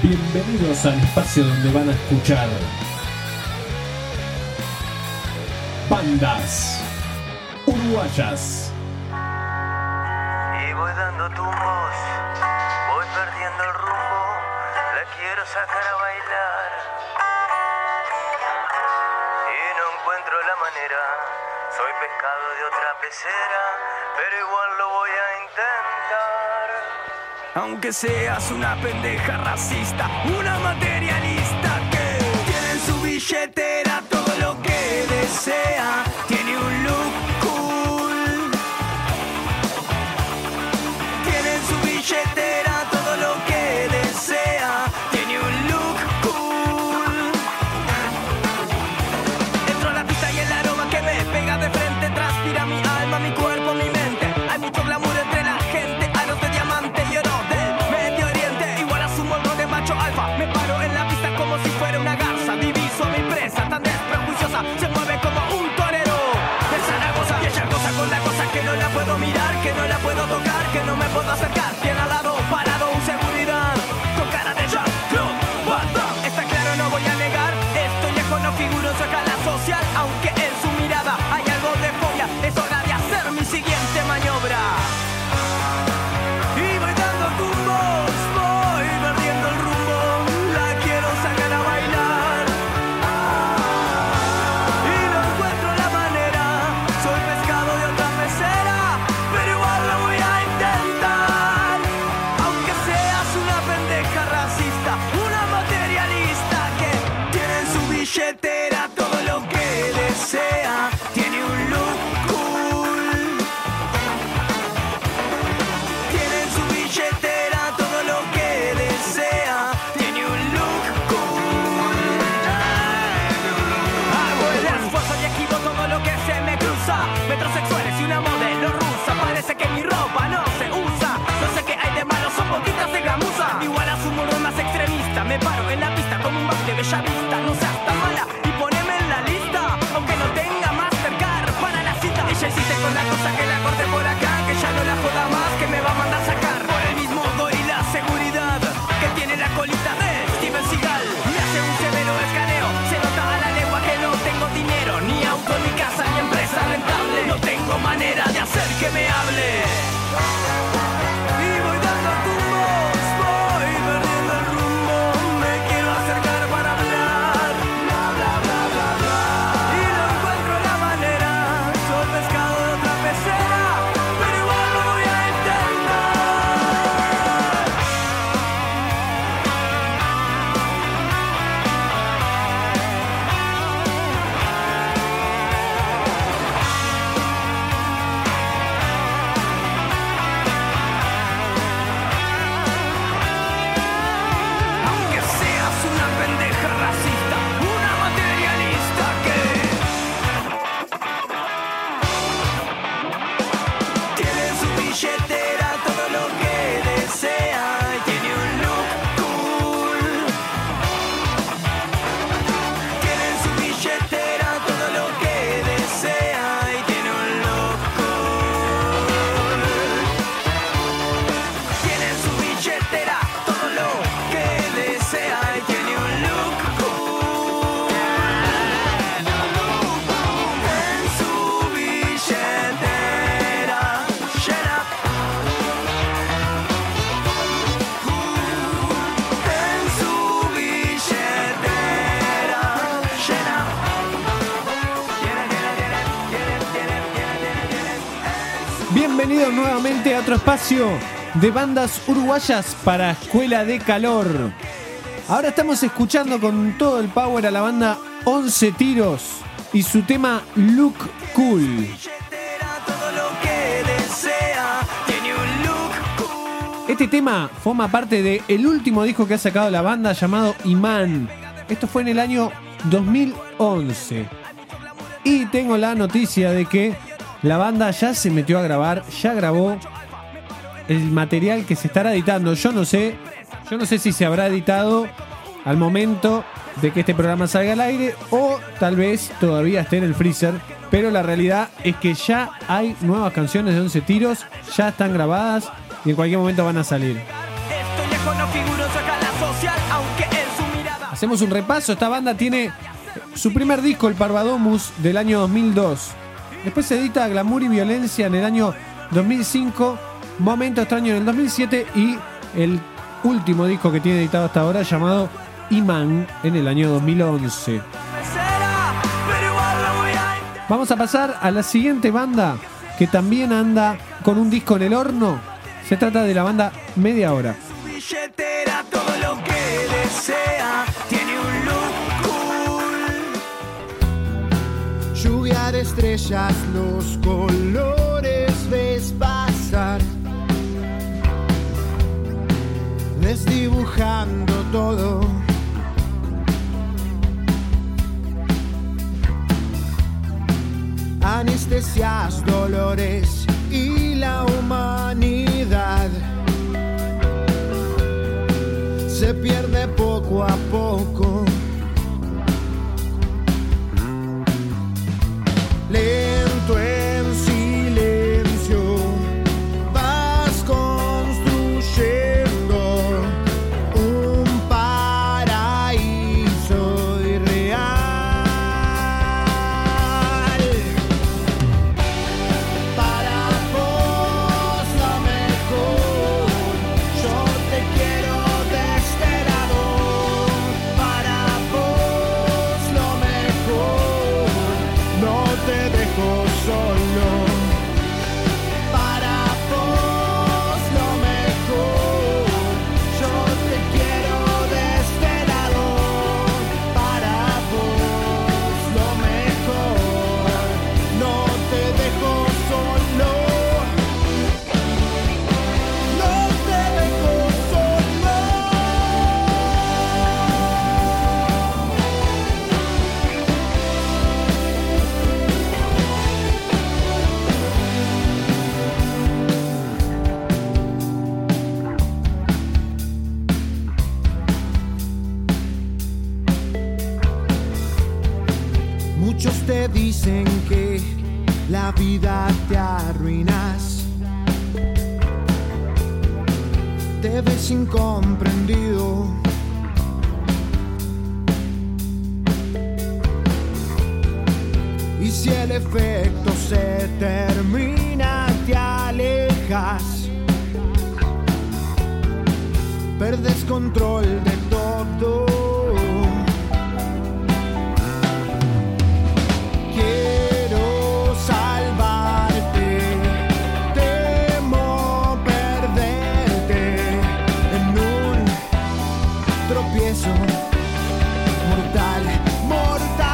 Bienvenidos al espacio donde van a escuchar bandas uruguayas. Y voy dando tumbos, voy perdiendo el rumbo, la quiero sacar a bailar. Y no encuentro la manera, soy pescado de otra pecera, pero igual lo voy a intentar aunque seas una pendeja racista, una materialista. Bienvenidos nuevamente a otro espacio de bandas uruguayas para Escuela de Calor. Ahora estamos escuchando con todo el power a la banda 11 Tiros y su tema Look Cool. Este tema forma parte de último disco que ha sacado la banda llamado Imán. Esto fue en el año 2011. Y tengo la noticia de que la banda ya se metió a grabar, ya grabó el material que se estará editando. Yo no sé, yo no sé si se habrá editado al momento de que este programa salga al aire o tal vez todavía esté en el freezer. Pero la realidad es que ya hay nuevas canciones de 11 tiros, ya están grabadas y en cualquier momento van a salir. Hacemos un repaso. Esta banda tiene su primer disco, el Parvadomus, del año 2002. Después se edita Glamour y Violencia en el año 2005, Momento Extraño en el 2007 y el último disco que tiene editado hasta ahora llamado Iman en el año 2011. Me será, pero igual lo voy a intentar. Vamos a pasar a la siguiente banda que también anda con un disco en el horno. Se trata de la banda Media Hora. De estrellas, los colores ves pasar. Desdibujando todo. Anestesias, dolores y la humanidad. Se pierde poco a poco. Si el efecto se termina, te alejas. Perdes control de todo. Quiero salvarte, temo perderte en un tropiezo mortal, mortal.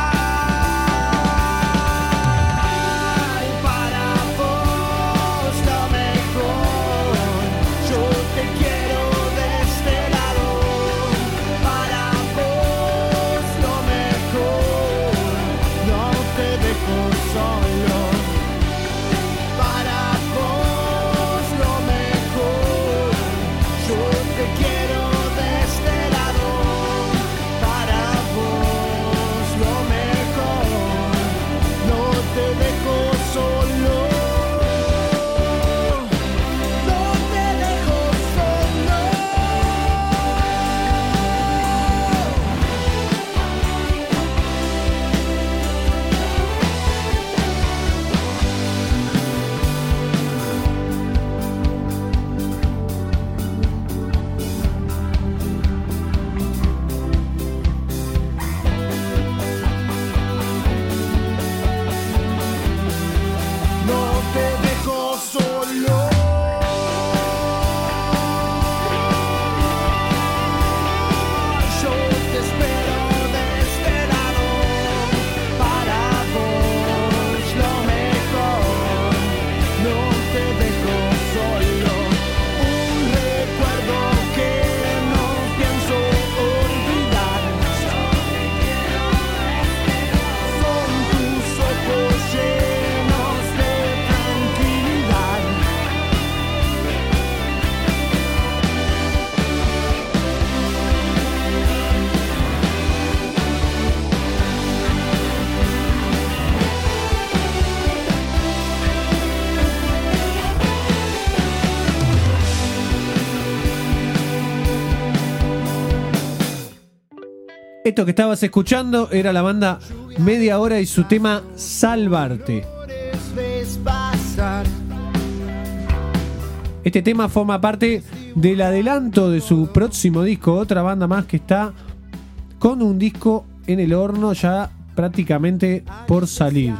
Esto que estabas escuchando era la banda Media Hora y su tema Salvarte. Este tema forma parte del adelanto de su próximo disco, otra banda más que está con un disco en el horno ya prácticamente por salir.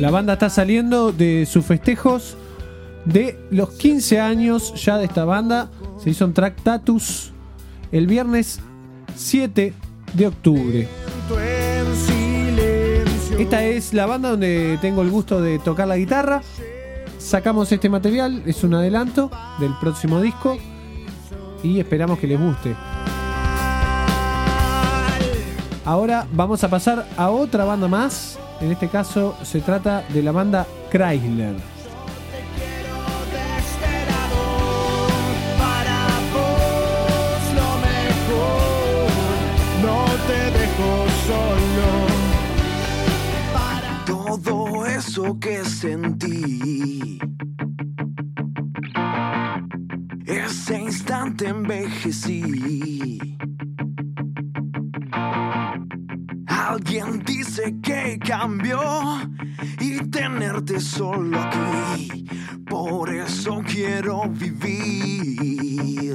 La banda está saliendo de sus festejos de los 15 años ya de esta banda. Se hizo un track Tatus el viernes 7 de octubre. Esta es la banda donde tengo el gusto de tocar la guitarra. Sacamos este material, es un adelanto del próximo disco y esperamos que les guste. Ahora vamos a pasar a otra banda más. En este caso se trata de la banda Chrysler. Todo eso que sentí. Ese instante envejecí. Alguien dice que cambió y tenerte solo aquí. Por eso quiero vivir.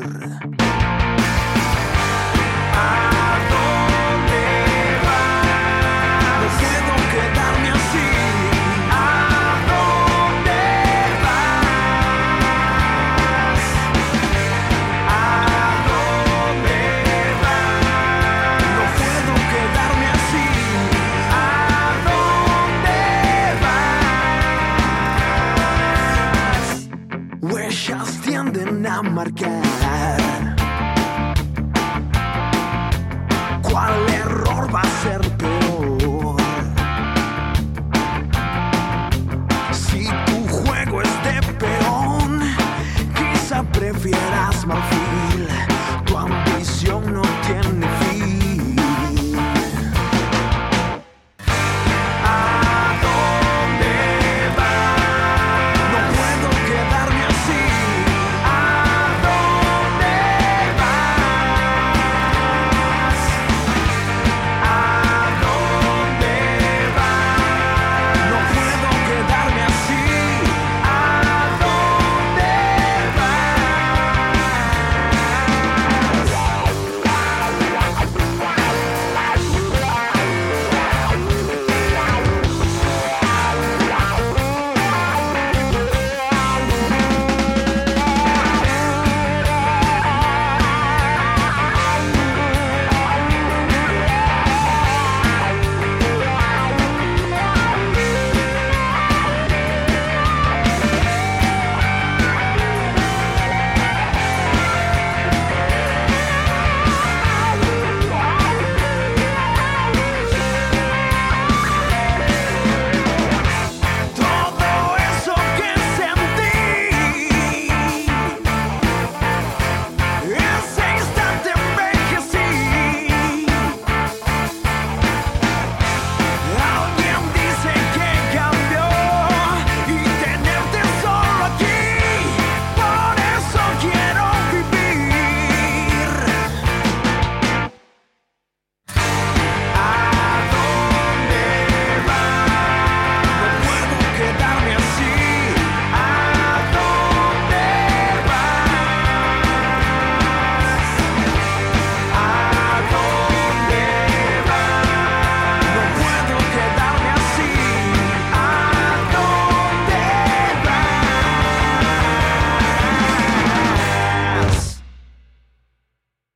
¿Cuál error va a ser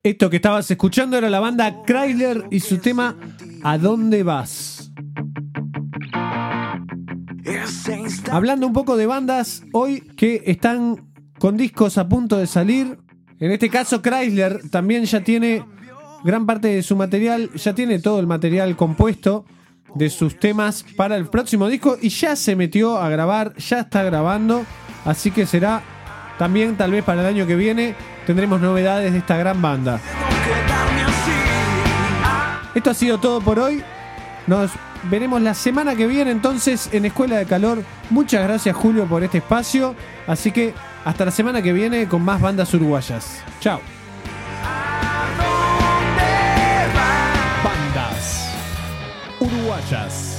Esto que estabas escuchando era la banda Chrysler y su tema ¿A dónde vas? Hablando un poco de bandas hoy que están con discos a punto de salir. En este caso Chrysler también ya tiene gran parte de su material, ya tiene todo el material compuesto de sus temas para el próximo disco y ya se metió a grabar, ya está grabando, así que será también tal vez para el año que viene tendremos novedades de esta gran banda. Esto ha sido todo por hoy. Nos veremos la semana que viene entonces en Escuela de Calor. Muchas gracias Julio por este espacio. Así que hasta la semana que viene con más bandas uruguayas. Chao. Bandas uruguayas.